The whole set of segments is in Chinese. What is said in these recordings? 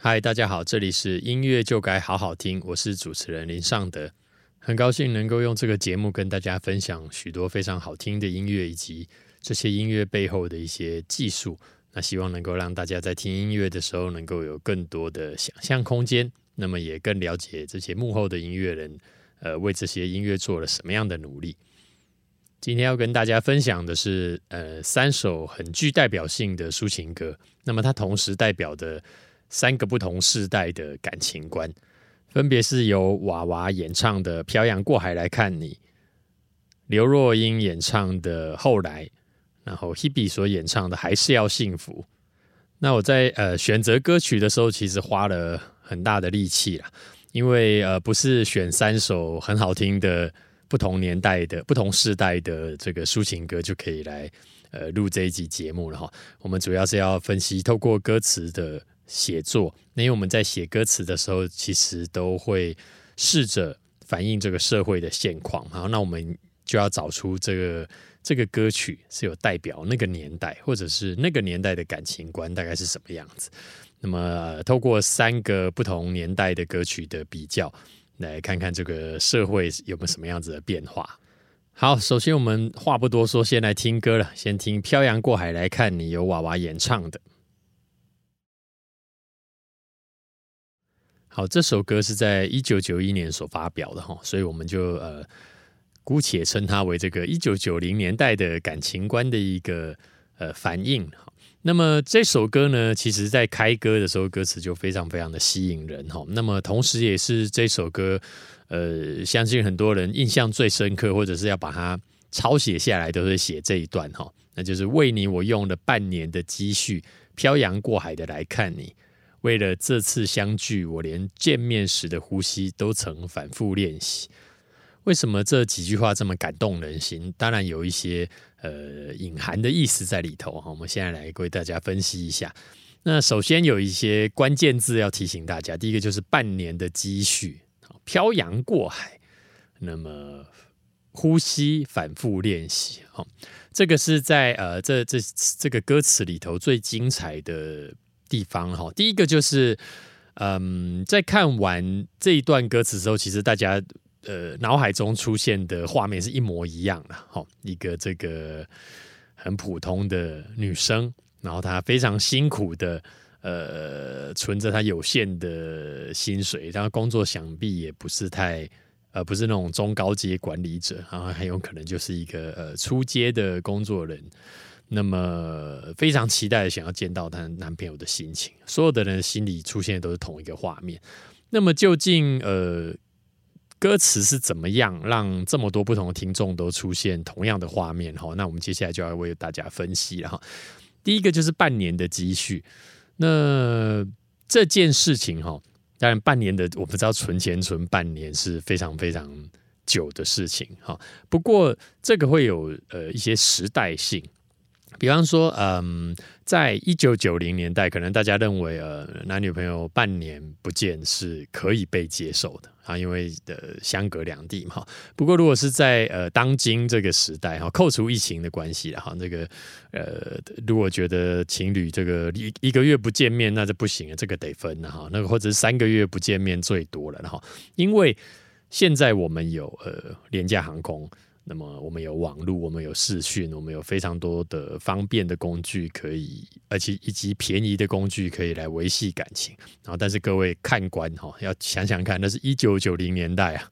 嗨，大家好，这里是音乐就该好好听，我是主持人林尚德，很高兴能够用这个节目跟大家分享许多非常好听的音乐，以及这些音乐背后的一些技术。那希望能够让大家在听音乐的时候，能够有更多的想象空间，那么也更了解这些幕后的音乐人，呃，为这些音乐做了什么样的努力。今天要跟大家分享的是，呃，三首很具代表性的抒情歌，那么它同时代表的。三个不同世代的感情观，分别是由娃娃演唱的《漂洋过海来看你》，刘若英演唱的《后来》，然后 Hebe 所演唱的《还是要幸福》。那我在呃选择歌曲的时候，其实花了很大的力气啦，因为呃不是选三首很好听的不同年代的不同世代的这个抒情歌就可以来呃录这一集节目了哈。我们主要是要分析透过歌词的。写作，那因为我们在写歌词的时候，其实都会试着反映这个社会的现况。好，那我们就要找出这个这个歌曲是有代表那个年代，或者是那个年代的感情观大概是什么样子。那么，透过三个不同年代的歌曲的比较，来看看这个社会有没有什么样子的变化。好，首先我们话不多说，先来听歌了。先听《漂洋过海来看你》，由娃娃演唱的。好，这首歌是在一九九一年所发表的哈，所以我们就呃姑且称它为这个一九九零年代的感情观的一个呃反应。那么这首歌呢，其实在开歌的时候，歌词就非常非常的吸引人哈。那么同时也是这首歌，呃，相信很多人印象最深刻，或者是要把它抄写下来，都是写这一段哈，那就是为你我用了半年的积蓄，漂洋过海的来看你。为了这次相聚，我连见面时的呼吸都曾反复练习。为什么这几句话这么感动人心？当然有一些呃隐含的意思在里头哈。我们现在来为大家分析一下。那首先有一些关键字要提醒大家，第一个就是半年的积蓄，漂洋过海，那么呼吸反复练习。哈，这个是在呃这这这个歌词里头最精彩的。地方哈，第一个就是，嗯，在看完这一段歌词之后，其实大家呃脑海中出现的画面是一模一样的哈，一个这个很普通的女生，然后她非常辛苦的呃存着她有限的薪水，然后工作想必也不是太呃不是那种中高阶管理者，然后很有可能就是一个呃初阶的工作人。那么非常期待想要见到她男朋友的心情，所有的人心里出现的都是同一个画面。那么究竟呃歌词是怎么样让这么多不同的听众都出现同样的画面？哈，那我们接下来就要为大家分析了哈。第一个就是半年的积蓄，那这件事情哈，当然半年的我不知道存钱存半年是非常非常久的事情哈。不过这个会有呃一些时代性。比方说，嗯，在一九九零年代，可能大家认为，呃，男女朋友半年不见是可以被接受的啊，因为呃相隔两地嘛。不过，如果是在呃当今这个时代哈，扣除疫情的关系哈，这个呃，如果觉得情侣这个一一个月不见面，那就不行了，这个得分哈。那个或者是三个月不见面最多了哈，因为现在我们有呃廉价航空。那么我们有网络，我们有视讯，我们有非常多的方便的工具可以，而且以及便宜的工具可以来维系感情。然后，但是各位看官哈，要想想看，那是一九九零年代啊，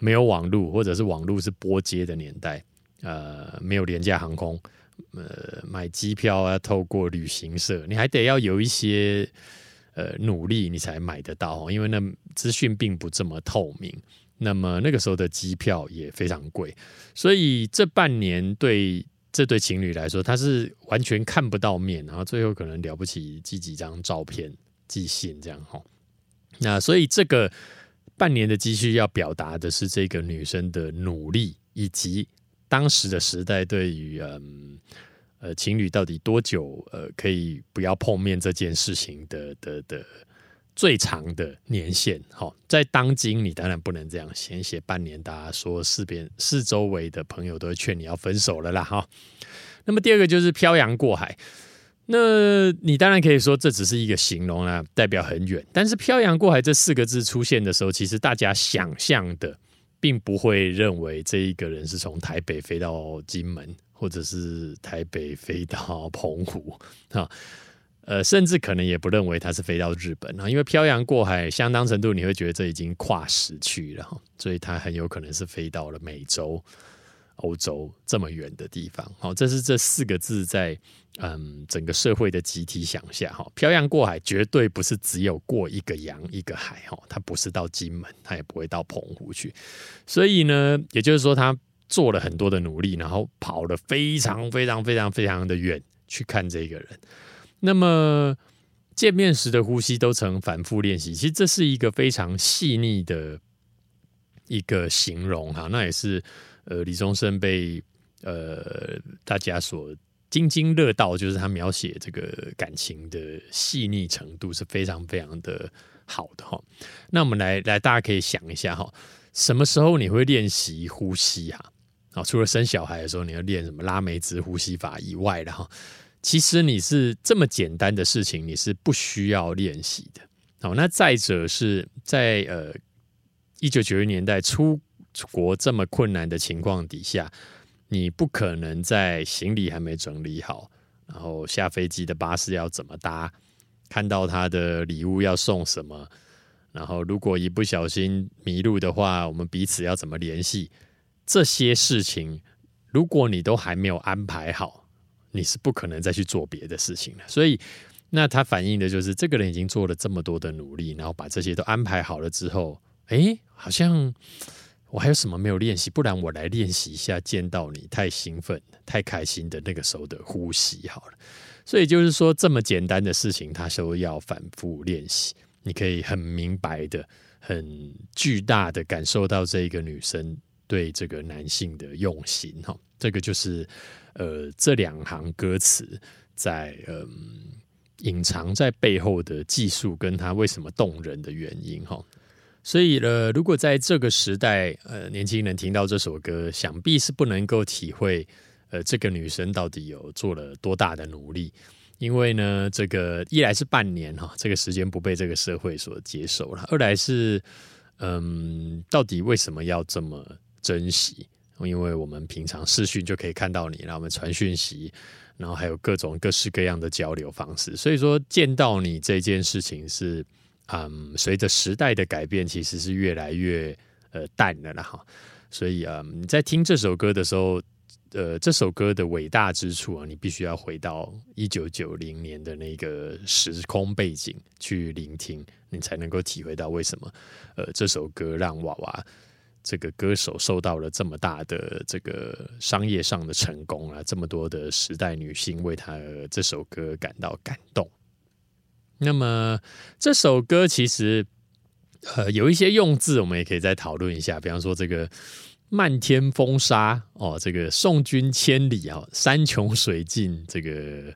没有网络，或者是网络是拨接的年代，呃，没有廉价航空，呃，买机票要透过旅行社，你还得要有一些呃努力，你才买得到，因为那资讯并不这么透明。那么那个时候的机票也非常贵，所以这半年对这对情侣来说，他是完全看不到面，然后最后可能了不起寄几张照片、寄信这样哈。那所以这个半年的积蓄要表达的是这个女生的努力，以及当时的时代对于嗯呃情侣到底多久呃可以不要碰面这件事情的的的。最长的年限，好，在当今你当然不能这样，先写半年，大家说四边四周围的朋友都劝你要分手了啦，哈。那么第二个就是漂洋过海，那你当然可以说这只是一个形容啊，代表很远。但是“漂洋过海”这四个字出现的时候，其实大家想象的并不会认为这一个人是从台北飞到金门，或者是台北飞到澎湖啊。呃，甚至可能也不认为他是飞到日本啊，因为漂洋过海，相当程度你会觉得这已经跨时区了，所以他很有可能是飞到了美洲、欧洲这么远的地方。好，这是这四个字在嗯整个社会的集体想象哈，漂洋过海绝对不是只有过一个洋一个海哈，他不是到金门，他也不会到澎湖去，所以呢，也就是说他做了很多的努力，然后跑了非常非常非常非常的远去看这个人。那么见面时的呼吸都曾反复练习，其实这是一个非常细腻的一个形容哈。那也是呃李宗盛被呃大家所津津乐道，就是他描写这个感情的细腻程度是非常非常的好的哈。那我们来来，大家可以想一下哈，什么时候你会练习呼吸啊？啊，除了生小孩的时候你要练什么拉梅兹呼吸法以外的哈。其实你是这么简单的事情，你是不需要练习的。好，那再者是在呃一九九零年代出国这么困难的情况底下，你不可能在行李还没整理好，然后下飞机的巴士要怎么搭，看到他的礼物要送什么，然后如果一不小心迷路的话，我们彼此要怎么联系？这些事情，如果你都还没有安排好。你是不可能再去做别的事情了，所以那他反映的就是这个人已经做了这么多的努力，然后把这些都安排好了之后，哎，好像我还有什么没有练习？不然我来练习一下见到你太兴奋、太开心的那个时候的呼吸好了。所以就是说，这么简单的事情，他说要反复练习，你可以很明白的、很巨大的感受到这一个女生对这个男性的用心哈。这个就是。呃，这两行歌词在嗯隐藏在背后的技术，跟它为什么动人的原因哈。所以呢，如果在这个时代，呃，年轻人听到这首歌，想必是不能够体会，呃，这个女生到底有做了多大的努力。因为呢，这个一来是半年哈，这个时间不被这个社会所接受了；二来是，嗯，到底为什么要这么珍惜？因为我们平常视讯就可以看到你，然后我们传讯息，然后还有各种各式各样的交流方式。所以说，见到你这件事情是，嗯，随着时代的改变，其实是越来越呃淡了啦哈。所以啊，你在听这首歌的时候，呃，这首歌的伟大之处啊，你必须要回到一九九零年的那个时空背景去聆听，你才能够体会到为什么呃这首歌让娃娃。这个歌手受到了这么大的这个商业上的成功啊，这么多的时代女性为他这首歌感到感动。那么这首歌其实呃有一些用字，我们也可以再讨论一下。比方说这个漫天风沙哦，这个送君千里啊，山穷水尽，这个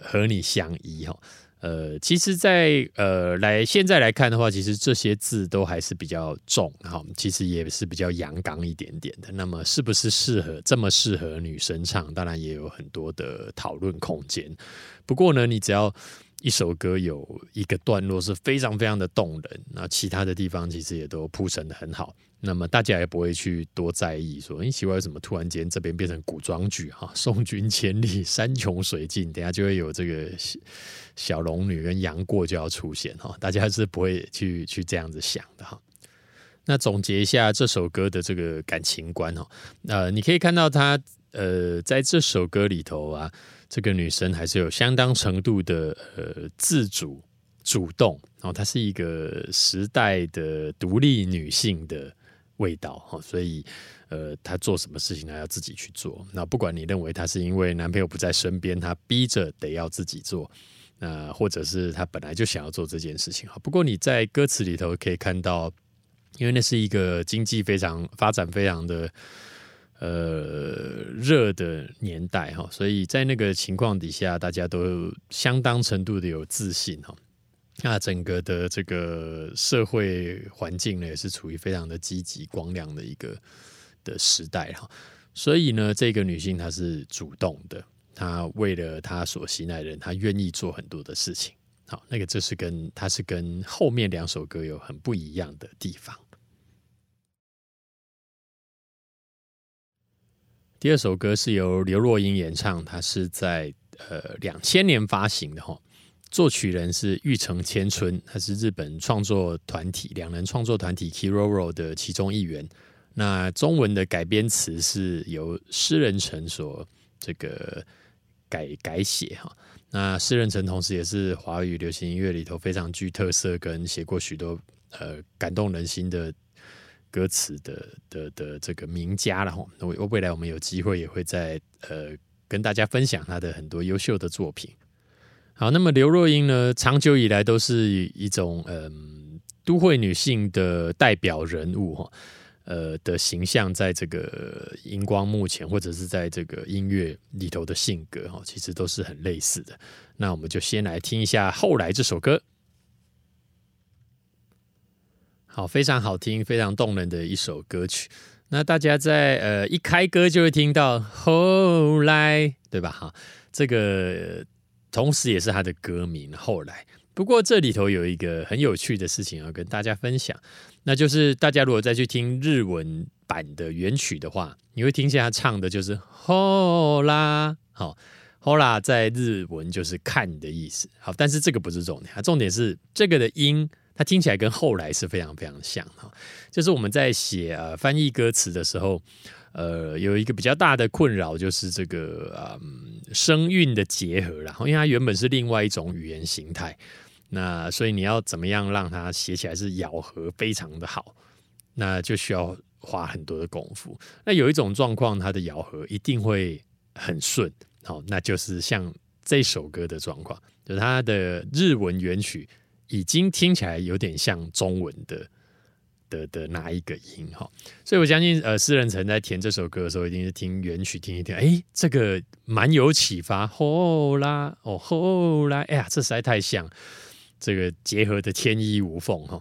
和你相依哦。呃，其实，在呃来现在来看的话，其实这些字都还是比较重哈，其实也是比较阳刚一点点的。那么，是不是适合这么适合女生唱？当然也有很多的讨论空间。不过呢，你只要一首歌有一个段落是非常非常的动人，那其他的地方其实也都铺陈的很好。那么大家也不会去多在意，说你奇怪为什么突然间这边变成古装剧哈？送君千里，山穷水尽，等下就会有这个小龙女跟杨过就要出现哈，大家是不会去去这样子想的哈。那总结一下这首歌的这个感情观哈，呃，你可以看到他呃在这首歌里头啊，这个女生还是有相当程度的呃自主。主动，然后她是一个时代的独立女性的味道哈，所以呃，她做什么事情她要自己去做。那不管你认为她是因为男朋友不在身边，她逼着得要自己做，那或者是她本来就想要做这件事情哈。不过你在歌词里头可以看到，因为那是一个经济非常发展非常的呃热的年代哈，所以在那个情况底下，大家都相当程度的有自信哈。那整个的这个社会环境呢，也是处于非常的积极、光亮的一个的时代哈。所以呢，这个女性她是主动的，他为了他所喜爱的人，他愿意做很多的事情。好，那个这是跟他是跟后面两首歌有很不一样的地方。第二首歌是由刘若英演唱，她是在呃两千年发行的哈。作曲人是玉城千春，他是日本创作团体两人创作团体 Kiroro 的其中一员。那中文的改编词是由诗人陈所这个改改写哈。那诗人城同时也是华语流行音乐里头非常具特色跟写过许多呃感动人心的歌词的的的这个名家了哈。那未来我们有机会也会在呃跟大家分享他的很多优秀的作品。好，那么刘若英呢，长久以来都是一种嗯都会女性的代表人物哈。呃的形象，在这个荧光幕前，或者是在这个音乐里头的性格，哈，其实都是很类似的。那我们就先来听一下后来这首歌。好，非常好听，非常动人的一首歌曲。那大家在呃一开歌就会听到后来，对吧？哈，这个同时也是他的歌名。后来，不过这里头有一个很有趣的事情要跟大家分享。那就是大家如果再去听日文版的原曲的话，你会听见他唱的就是“吼啦”，好“吼啦”在日文就是“看”的意思。好，但是这个不是重点，重点是这个的音，它听起来跟“后来”是非常非常像哈。就是我们在写呃翻译歌词的时候，呃，有一个比较大的困扰就是这个嗯声韵的结合，然后因为它原本是另外一种语言形态。那所以你要怎么样让它写起来是咬合非常的好，那就需要花很多的功夫。那有一种状况，它的咬合一定会很顺，好，那就是像这首歌的状况，就是它的日文原曲已经听起来有点像中文的的的哪一个音哈。所以我相信，呃，诗人曾在填这首歌的时候，一定是听原曲听一听，哎，这个蛮有启发。后来哦，后来，哎呀，这实在太像。这个结合的天衣无缝哈，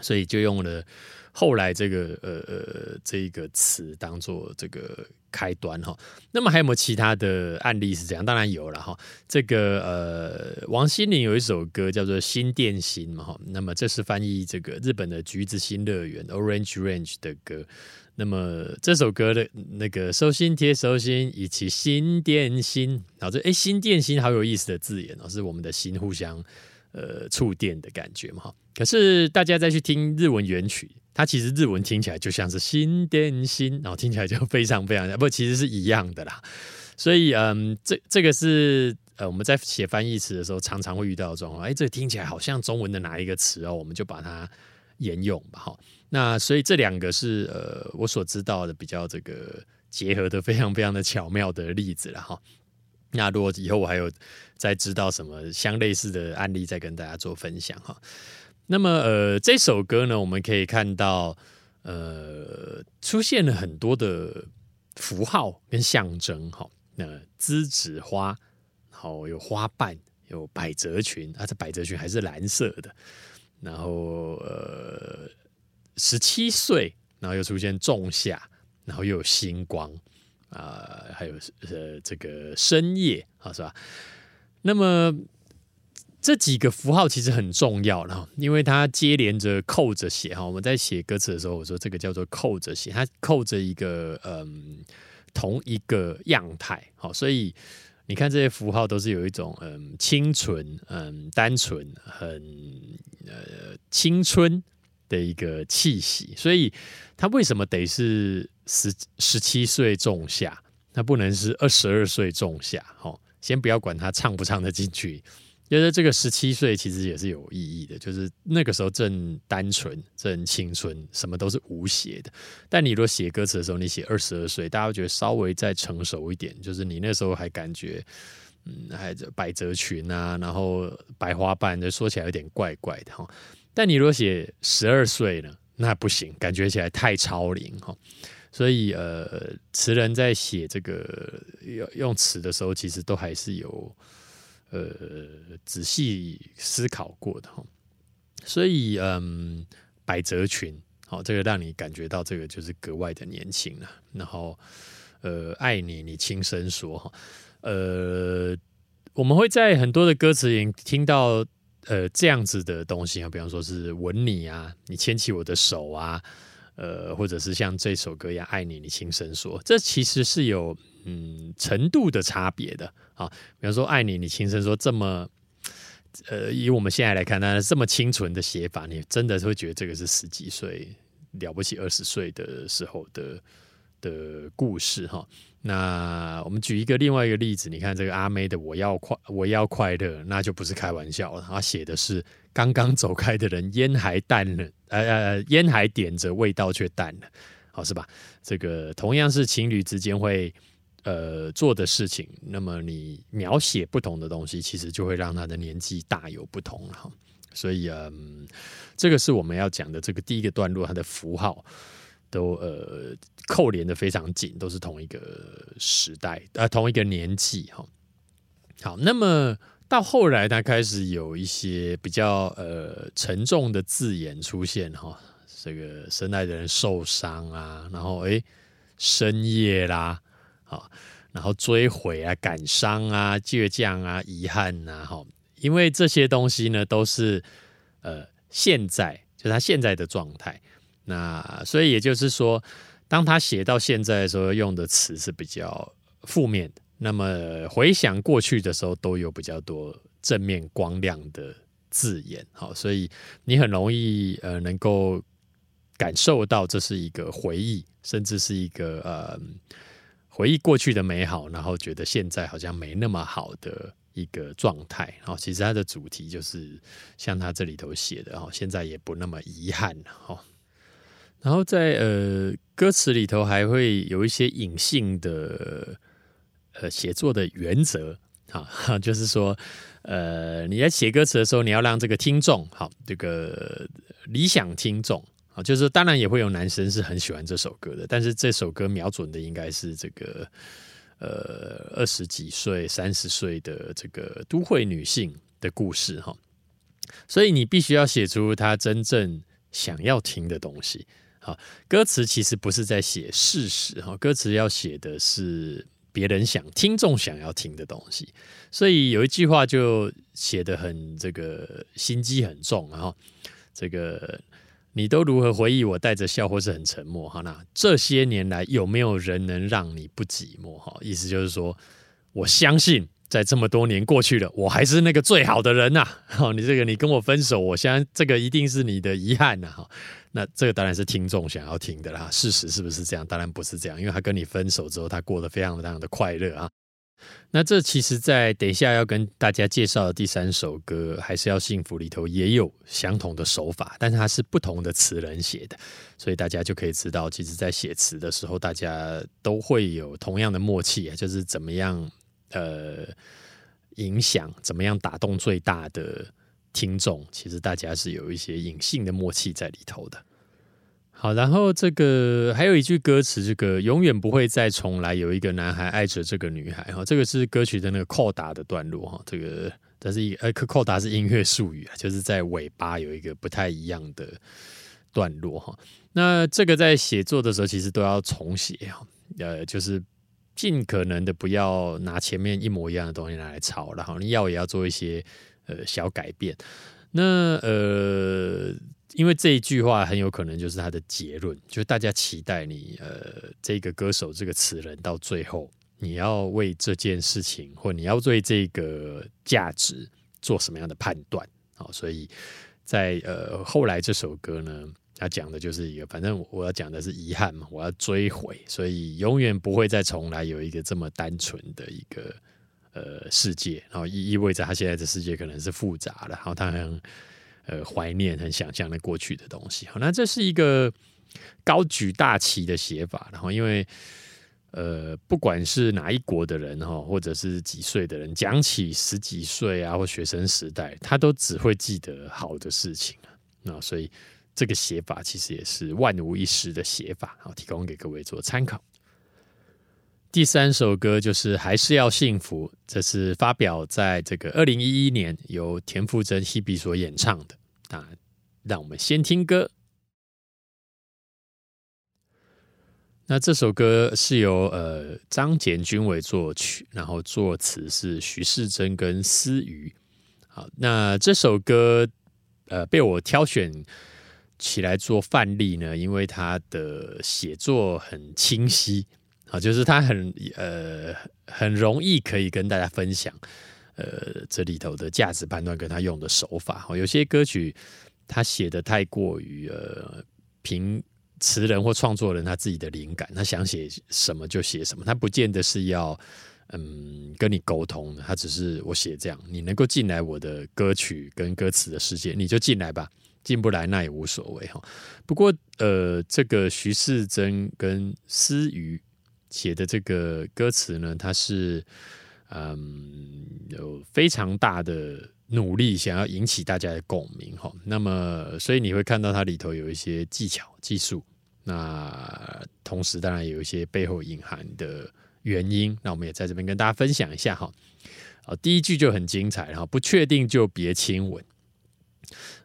所以就用了后来这个呃呃这一个词当做这个开端哈。那么还有没有其他的案例是这样？当然有了哈。这个呃，王心凌有一首歌叫做《新电心》嘛哈。那么这是翻译这个日本的橘子新乐园 （Orange Range） 的歌。那么这首歌的那个收心贴收心，以及心电心，然后这哎心电心好有意思的字眼哦，是我们的心互相。呃，触电的感觉嘛，哈。可是大家再去听日文原曲，它其实日文听起来就像是新电心，然后听起来就非常非常不，其实是一样的啦。所以，嗯，这这个是呃，我们在写翻译词的时候常常会遇到的状况。哎，这听起来好像中文的哪一个词哦，我们就把它沿用吧，哈。那所以这两个是呃，我所知道的比较这个结合的非常非常的巧妙的例子了，哈。那如果以后我还有再知道什么相类似的案例，再跟大家做分享哈。那么呃，这首歌呢，我们可以看到呃，出现了很多的符号跟象征哈。那栀子花，然后有花瓣，有百褶裙啊，这百褶裙还是蓝色的。然后呃，十七岁，然后又出现仲夏，然后又有星光。啊，还有呃，这个深夜啊，是吧？那么这几个符号其实很重要了，因为它接连着扣着写哈。我们在写歌词的时候，我说这个叫做扣着写，它扣着一个嗯同一个样态。好，所以你看这些符号都是有一种嗯清纯、嗯单纯、很呃青春的一个气息。所以他为什么得是？十十七岁仲夏，那不能是二十二岁仲夏。哈，先不要管他唱不唱得进去，觉得这个十七岁其实也是有意义的，就是那个时候正单纯、正青春，什么都是无邪的。但你如果写歌词的时候，你写二十二岁，大家会觉得稍微再成熟一点，就是你那时候还感觉，嗯，还百褶裙啊，然后白花瓣，就说起来有点怪怪的哈。但你如果写十二岁呢，那不行，感觉起来太超龄哈。所以，呃，词人在写这个用用词的时候，其实都还是有呃仔细思考过的哈。所以，嗯，百褶裙，好，这个让你感觉到这个就是格外的年轻了。然后，呃，爱你，你轻声说哈。呃，我们会在很多的歌词里听到呃这样子的东西啊，比方说是吻你啊，你牵起我的手啊，呃，或者是像这首歌一样爱你，你轻声说，这其实是有嗯程度的差别的啊。比方说爱你，你轻声说这么。呃，以我们现在来看，那这么清纯的写法，你真的会觉得这个是十几岁了不起二十岁的时候的的故事哈。那我们举一个另外一个例子，你看这个阿妹的“我要快，我要快乐”，那就不是开玩笑了。他写的是刚刚走开的人，烟还淡了，呃呃，烟还点着，味道却淡了，好是吧？这个同样是情侣之间会。呃，做的事情，那么你描写不同的东西，其实就会让他的年纪大有不同哈。所以，嗯，这个是我们要讲的这个第一个段落，它的符号都呃扣连的非常紧，都是同一个时代啊，同一个年纪哈。好，那么到后来，他开始有一些比较呃沉重的字眼出现哈，这个深爱的人受伤啊，然后哎深夜啦。好，然后追悔啊、感伤啊、倔强啊、遗憾呐，哈，因为这些东西呢，都是呃现在就是他现在的状态。那所以也就是说，当他写到现在的时候，用的词是比较负面的。那么回想过去的时候，都有比较多正面光亮的字眼。好，所以你很容易呃能够感受到这是一个回忆，甚至是一个呃。回忆过去的美好，然后觉得现在好像没那么好的一个状态。然后其实它的主题就是像他这里头写的，哦，现在也不那么遗憾哈。然后在呃歌词里头还会有一些隐性的呃写作的原则，哈，就是说呃你在写歌词的时候，你要让这个听众，好，这个理想听众啊。就是当然也会有男生是很喜欢这首歌的，但是这首歌瞄准的应该是这个呃二十几岁、三十岁的这个都会女性的故事哈，所以你必须要写出他真正想要听的东西。好，歌词其实不是在写事实哈，歌词要写的是别人想、听众想要听的东西。所以有一句话就写的很这个心机很重，然后这个。你都如何回忆我带着笑或是很沉默？哈，那这些年来有没有人能让你不寂寞？哈，意思就是说，我相信在这么多年过去了，我还是那个最好的人呐。好，你这个你跟我分手，我相信这个一定是你的遗憾呐。哈，那这个当然是听众想要听的啦。事实是不是这样？当然不是这样，因为他跟你分手之后，他过得非常非常的快乐啊。那这其实，在等一下要跟大家介绍的第三首歌《还是要幸福》里头，也有相同的手法，但是它是不同的词人写的，所以大家就可以知道，其实，在写词的时候，大家都会有同样的默契啊，就是怎么样呃影响，怎么样打动最大的听众，其实大家是有一些隐性的默契在里头的。好，然后这个还有一句歌词，这个永远不会再重来。有一个男孩爱着这个女孩，哈，这个是歌曲的那个扣打的段落，哈，这个但是一呃，扣打是音乐术语啊，就是在尾巴有一个不太一样的段落，哈。那这个在写作的时候，其实都要重写，哈，呃，就是尽可能的不要拿前面一模一样的东西拿来抄，然后你要也要做一些呃小改变。那呃。因为这一句话很有可能就是他的结论，就是大家期待你呃这个歌手这个词人到最后你要为这件事情或你要对这个价值做什么样的判断啊？所以在呃后来这首歌呢，他讲的就是一个，反正我要讲的是遗憾嘛，我要追悔，所以永远不会再重来有一个这么单纯的一个呃世界，然后意意味着他现在的世界可能是复杂的，然后他很。呃，怀念很想象的过去的东西，好，那这是一个高举大旗的写法，然后因为呃，不管是哪一国的人哈，或者是几岁的人，讲起十几岁啊或学生时代，他都只会记得好的事情啊，那所以这个写法其实也是万无一失的写法，好，提供给各位做参考。第三首歌就是还是要幸福，这是发表在这个二零一一年由田馥甄希比所演唱的。那让我们先听歌。那这首歌是由呃张简君伟作曲，然后作词是徐世珍跟思瑜。好，那这首歌呃被我挑选起来做范例呢，因为他的写作很清晰，啊，就是他很呃很容易可以跟大家分享，呃这里头的价值判断跟他用的手法。哦有些歌曲他写的太过于呃凭词人或创作人他自己的灵感，他想写什么就写什么，他不见得是要。嗯，跟你沟通的，他只是我写这样，你能够进来我的歌曲跟歌词的世界，你就进来吧，进不来那也无所谓哈。不过，呃，这个徐世珍跟思雨写的这个歌词呢，他是嗯有非常大的努力，想要引起大家的共鸣哈。那么，所以你会看到它里头有一些技巧、技术，那同时当然有一些背后隐含的。原因，那我们也在这边跟大家分享一下哈。好，第一句就很精彩，然后不确定就别亲吻。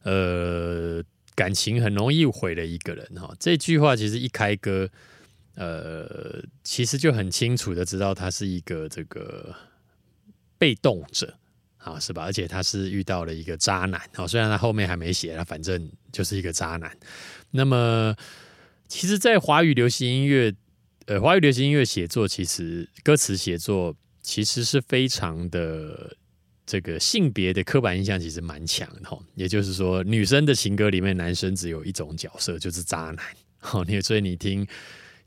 呃，感情很容易毁了一个人哈。这句话其实一开歌，呃，其实就很清楚的知道他是一个这个被动者啊，是吧？而且他是遇到了一个渣男啊，虽然他后面还没写，他反正就是一个渣男。那么，其实，在华语流行音乐。呃，华语流行音乐写作其实歌词写作其实是非常的这个性别的刻板印象其实蛮强的哈，也就是说，女生的情歌里面，男生只有一种角色，就是渣男。好，你所以你听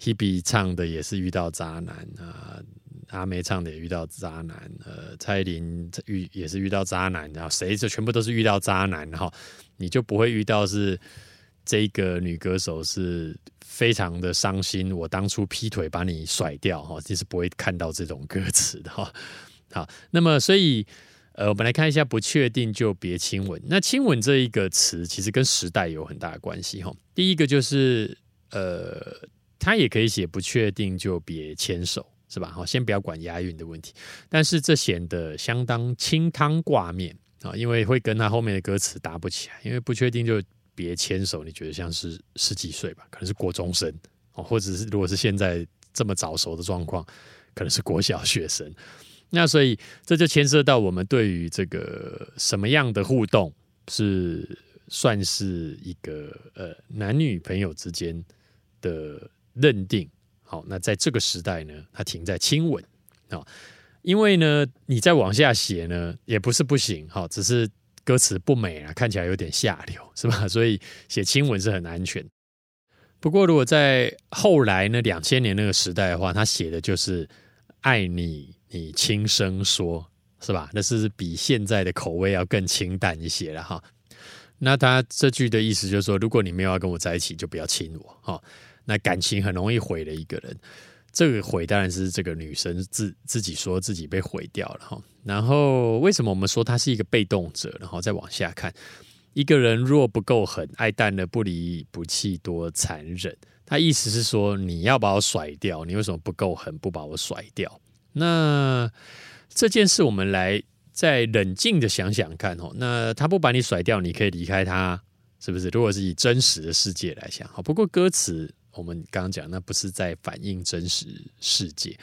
Hebe 唱的也是遇到渣男啊，阿妹唱的也遇到渣男，呃，蔡依林遇也是遇到渣男，然后谁就全部都是遇到渣男，然后你就不会遇到是这个女歌手是。非常的伤心，我当初劈腿把你甩掉哈，其实不会看到这种歌词的哈。好，那么所以呃，我们来看一下，不确定就别亲吻。那亲吻这一个词，其实跟时代有很大的关系哈。第一个就是呃，它也可以写不确定就别牵手，是吧？好，先不要管押韵的问题，但是这显得相当清汤挂面啊，因为会跟他后面的歌词搭不起来，因为不确定就。别牵手，你觉得像是十几岁吧？可能是国中生哦，或者是如果是现在这么早熟的状况，可能是国小学生。那所以这就牵涉到我们对于这个什么样的互动是算是一个呃男女朋友之间的认定。好，那在这个时代呢，它停在亲吻啊，因为呢，你再往下写呢，也不是不行，好，只是。歌词不美啊，看起来有点下流，是吧？所以写亲吻是很安全。不过，如果在后来呢，两千年那个时代的话，他写的就是爱你，你轻声说，是吧？那是比现在的口味要更清淡一些了哈。那他这句的意思就是说，如果你没有要跟我在一起，就不要亲我哈。那感情很容易毁了一个人。这个毁当然是这个女生自自己说自己被毁掉了哈。然后为什么我们说她是一个被动者？然后再往下看，一个人若不够狠，爱淡了不离不弃多残忍。他意思是说你要把我甩掉，你为什么不够狠不把我甩掉？那这件事我们来再冷静的想想看哦。那他不把你甩掉，你可以离开他，是不是？如果是以真实的世界来想，好。不过歌词。我们刚刚讲，那不是在反映真实世界。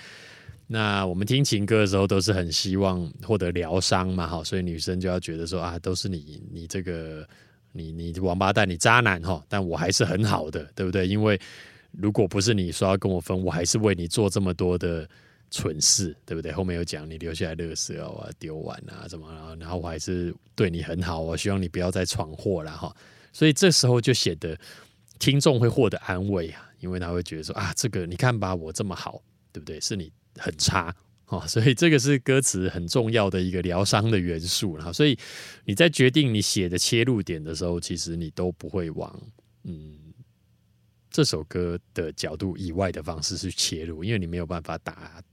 那我们听情歌的时候，都是很希望获得疗伤嘛，哈，所以女生就要觉得说啊，都是你，你这个，你你王八蛋，你渣男哈，但我还是很好的，对不对？因为如果不是你说要跟我分，我还是为你做这么多的蠢事，对不对？后面有讲你留下来乐色啊，丢完啊，怎么，然后我还是对你很好，我希望你不要再闯祸了哈。所以这时候就显得。听众会获得安慰啊，因为他会觉得说啊，这个你看吧，我这么好，对不对？是你很差哦，所以这个是歌词很重要的一个疗伤的元素然后，所以你在决定你写的切入点的时候，其实你都不会往嗯这首歌的角度以外的方式去切入，因为你没有办法打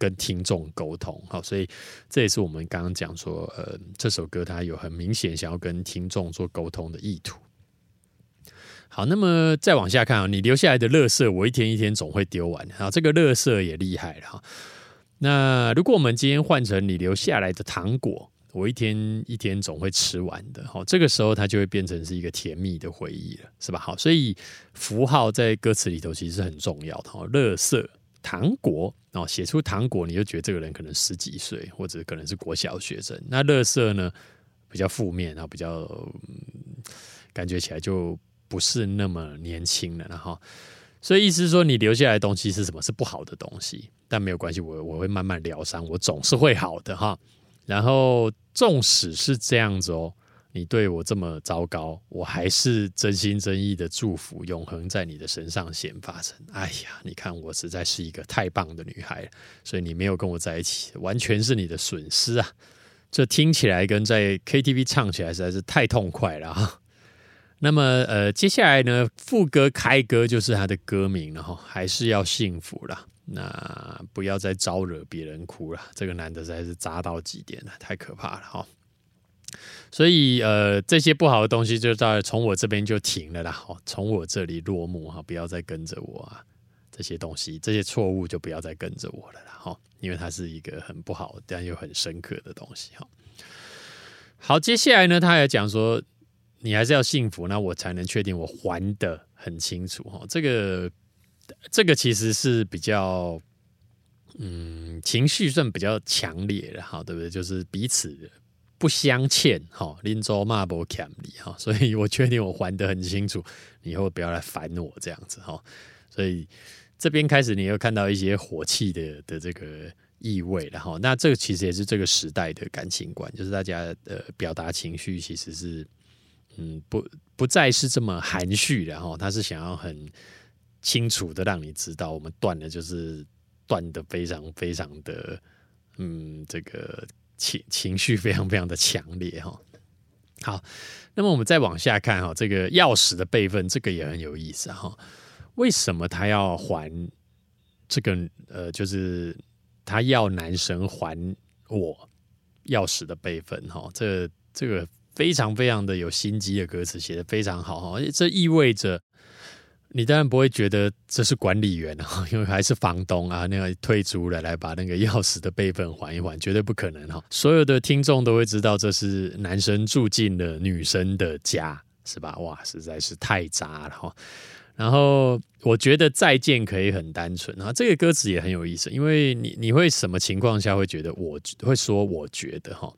跟听众沟通。好，所以这也是我们刚刚讲说，呃，这首歌它有很明显想要跟听众做沟通的意图。好，那么再往下看啊，你留下来的垃圾，我一天一天总会丢完。好，这个垃圾也厉害了哈。那如果我们今天换成你留下来的糖果，我一天一天总会吃完的，好，这个时候它就会变成是一个甜蜜的回忆了，是吧？好，所以符号在歌词里头其实是很重要的。好，乐色糖果哦，写出糖果，你就觉得这个人可能十几岁，或者可能是国小学生。那乐色呢，比较负面，然后比较感觉起来就不是那么年轻了，然后。所以意思说，你留下来的东西是什么？是不好的东西，但没有关系，我我会慢慢疗伤，我总是会好的哈。然后，纵使是这样子哦，你对我这么糟糕，我还是真心真意的祝福，永恒在你的身上显发生。哎呀，你看我实在是一个太棒的女孩，所以你没有跟我在一起，完全是你的损失啊！这听起来跟在 KTV 唱起来实在是太痛快了哈。那么，呃，接下来呢，副歌开歌就是他的歌名了哈，还是要幸福了，那不要再招惹别人哭了。这个男的实在是渣到极点了，太可怕了哈。所以，呃，这些不好的东西就到从我这边就停了啦，哈，从我这里落幕哈，不要再跟着我啊，这些东西，这些错误就不要再跟着我了啦，哈，因为它是一个很不好但又很深刻的东西哈。好，接下来呢，他还讲说。你还是要幸福，那我才能确定我还的很清楚哈。这个这个其实是比较，嗯，情绪算比较强烈的哈，对不对？就是彼此不相欠哈，林州骂不欠你哈，所以我确定我还的很清楚，以后不要来烦我这样子哈。所以这边开始你又看到一些火气的的这个意味了哈。那这个其实也是这个时代的感情观，就是大家的表达情绪其实是。嗯，不不再是这么含蓄了哈，他是想要很清楚的让你知道，我们断的就是断的非常非常的，嗯，这个情情绪非常非常的强烈哈。好，那么我们再往下看哈，这个钥匙的备份，这个也很有意思哈。为什么他要还这个？呃，就是他要男神还我钥匙的备份哈。这这个。非常非常的有心机的歌词写的非常好哈，这意味着你当然不会觉得这是管理员啊，因为还是房东啊，那个退租了来把那个钥匙的备份还一还，绝对不可能哈。所有的听众都会知道这是男生住进了女生的家，是吧？哇，实在是太渣了哈。然后我觉得再见可以很单纯啊，这个歌词也很有意思，因为你你会什么情况下会觉得我会说我觉得哈。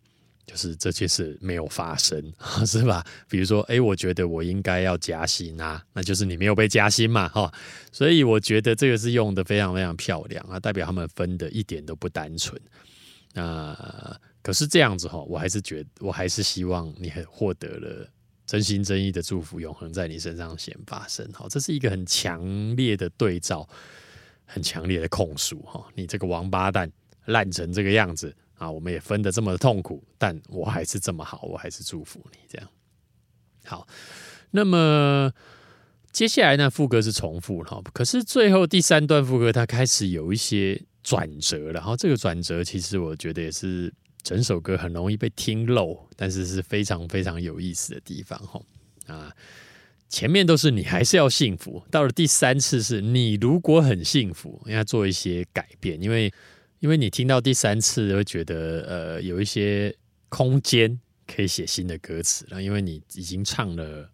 就是这件事没有发生，是吧？比如说，哎，我觉得我应该要加薪啊，那就是你没有被加薪嘛，哈。所以我觉得这个是用的非常非常漂亮啊，代表他们分的一点都不单纯。那可是这样子哈，我还是觉，我还是希望你获得了真心真意的祝福，永恒在你身上先发生。好，这是一个很强烈的对照，很强烈的控诉哈，你这个王八蛋烂成这个样子。啊，我们也分的这么痛苦，但我还是这么好，我还是祝福你这样。好，那么接下来呢，副歌是重复哈，可是最后第三段副歌它开始有一些转折，然后这个转折其实我觉得也是整首歌很容易被听漏，但是是非常非常有意思的地方哈。啊，前面都是你还是要幸福，到了第三次是你如果很幸福，应该做一些改变，因为。因为你听到第三次会觉得，呃，有一些空间可以写新的歌词了。因为你已经唱了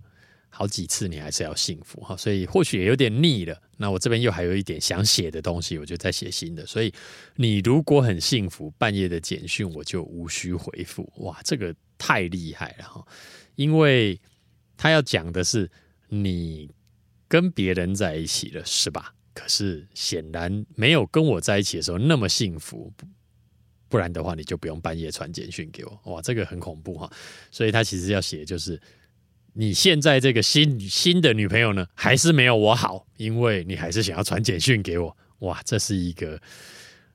好几次，你还是要幸福哈，所以或许也有点腻了。那我这边又还有一点想写的东西，我就再写新的。所以你如果很幸福，半夜的简讯我就无需回复。哇，这个太厉害了哈！因为他要讲的是你跟别人在一起了，是吧？可是显然没有跟我在一起的时候那么幸福，不然的话你就不用半夜传简讯给我。哇，这个很恐怖哈！所以他其实要写就是你现在这个新新的女朋友呢，还是没有我好，因为你还是想要传简讯给我。哇，这是一个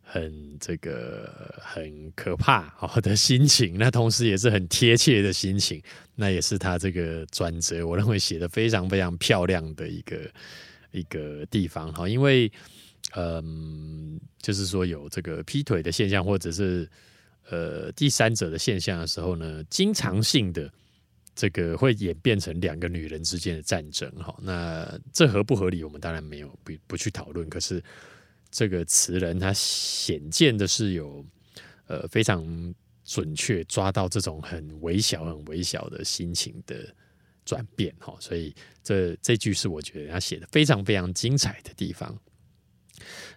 很这个很可怕好的心情，那同时也是很贴切的心情，那也是他这个转折，我认为写的非常非常漂亮的一个。一个地方哈，因为嗯，就是说有这个劈腿的现象，或者是呃第三者的现象的时候呢，经常性的这个会演变成两个女人之间的战争哈。那这合不合理，我们当然没有不不去讨论。可是这个词人他显见的是有呃非常准确抓到这种很微小、很微小的心情的转变哈。所以这这句是我觉得他写的非常非常精彩的地方。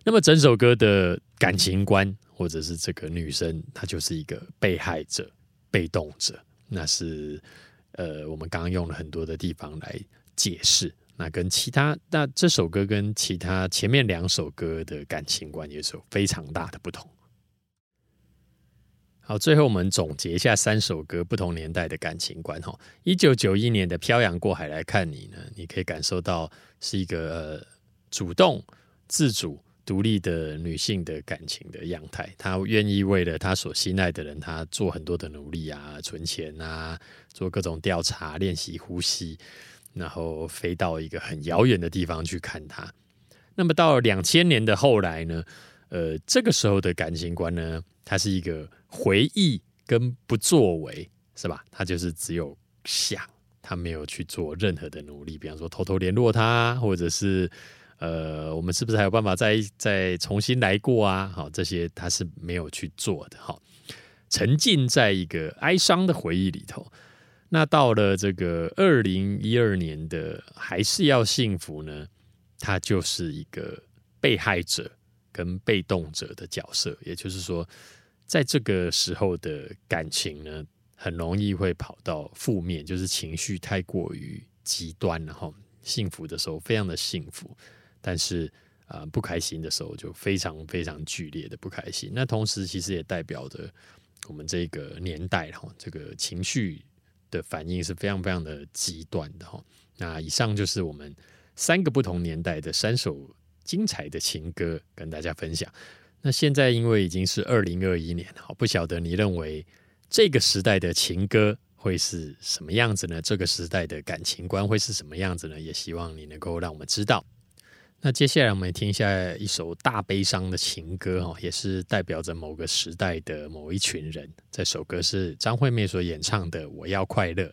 那么整首歌的感情观，或者是这个女生，她就是一个被害者、被动者，那是呃，我们刚刚用了很多的地方来解释。那跟其他，那这首歌跟其他前面两首歌的感情观也是有非常大的不同。好，最后我们总结一下三首歌不同年代的感情观哈。一九九一年的《漂洋过海来看你》呢，你可以感受到是一个主动。自主独立的女性的感情的样态，她愿意为了她所心爱的人，她做很多的努力啊，存钱啊，做各种调查，练习呼吸，然后飞到一个很遥远的地方去看他。那么到两千年的后来呢？呃，这个时候的感情观呢，它是一个回忆跟不作为，是吧？他就是只有想，他没有去做任何的努力，比方说偷偷联络他，或者是。呃，我们是不是还有办法再再重新来过啊？好，这些他是没有去做的。哈，沉浸在一个哀伤的回忆里头。那到了这个二零一二年的还是要幸福呢？他就是一个被害者跟被动者的角色。也就是说，在这个时候的感情呢，很容易会跑到负面，就是情绪太过于极端了。哈，幸福的时候非常的幸福。但是啊，不开心的时候就非常非常剧烈的不开心。那同时其实也代表着我们这个年代哈，这个情绪的反应是非常非常的极端的哈。那以上就是我们三个不同年代的三首精彩的情歌跟大家分享。那现在因为已经是二零二一年了，不晓得你认为这个时代的情歌会是什么样子呢？这个时代的感情观会是什么样子呢？也希望你能够让我们知道。那接下来我们听一下一首大悲伤的情歌哈，也是代表着某个时代的某一群人。这首歌是张惠妹所演唱的《我要快乐》。